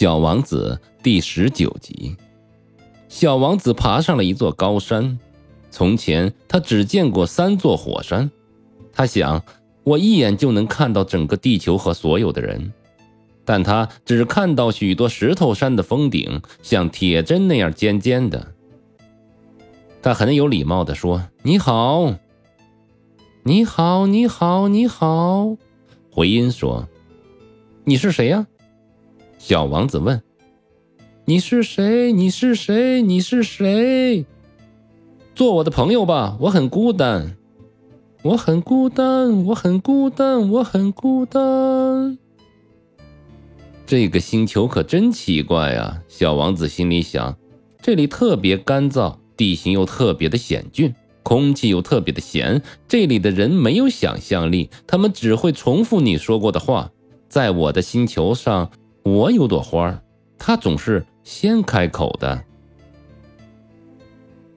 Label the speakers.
Speaker 1: 小王子第十九集。小王子爬上了一座高山。从前他只见过三座火山。他想，我一眼就能看到整个地球和所有的人。但他只看到许多石头山的峰顶像铁针那样尖尖的。他很有礼貌地说：“你好，你好，你好，你好。”回音说：“你是谁呀？”小王子问：“你是谁？你是谁？你是谁？做我的朋友吧，我很孤单，我很孤单，我很孤单，我很孤单。”这个星球可真奇怪啊！小王子心里想：“这里特别干燥，地形又特别的险峻，空气又特别的咸。这里的人没有想象力，他们只会重复你说过的话。在我的星球上。”我有朵花，它总是先开口的。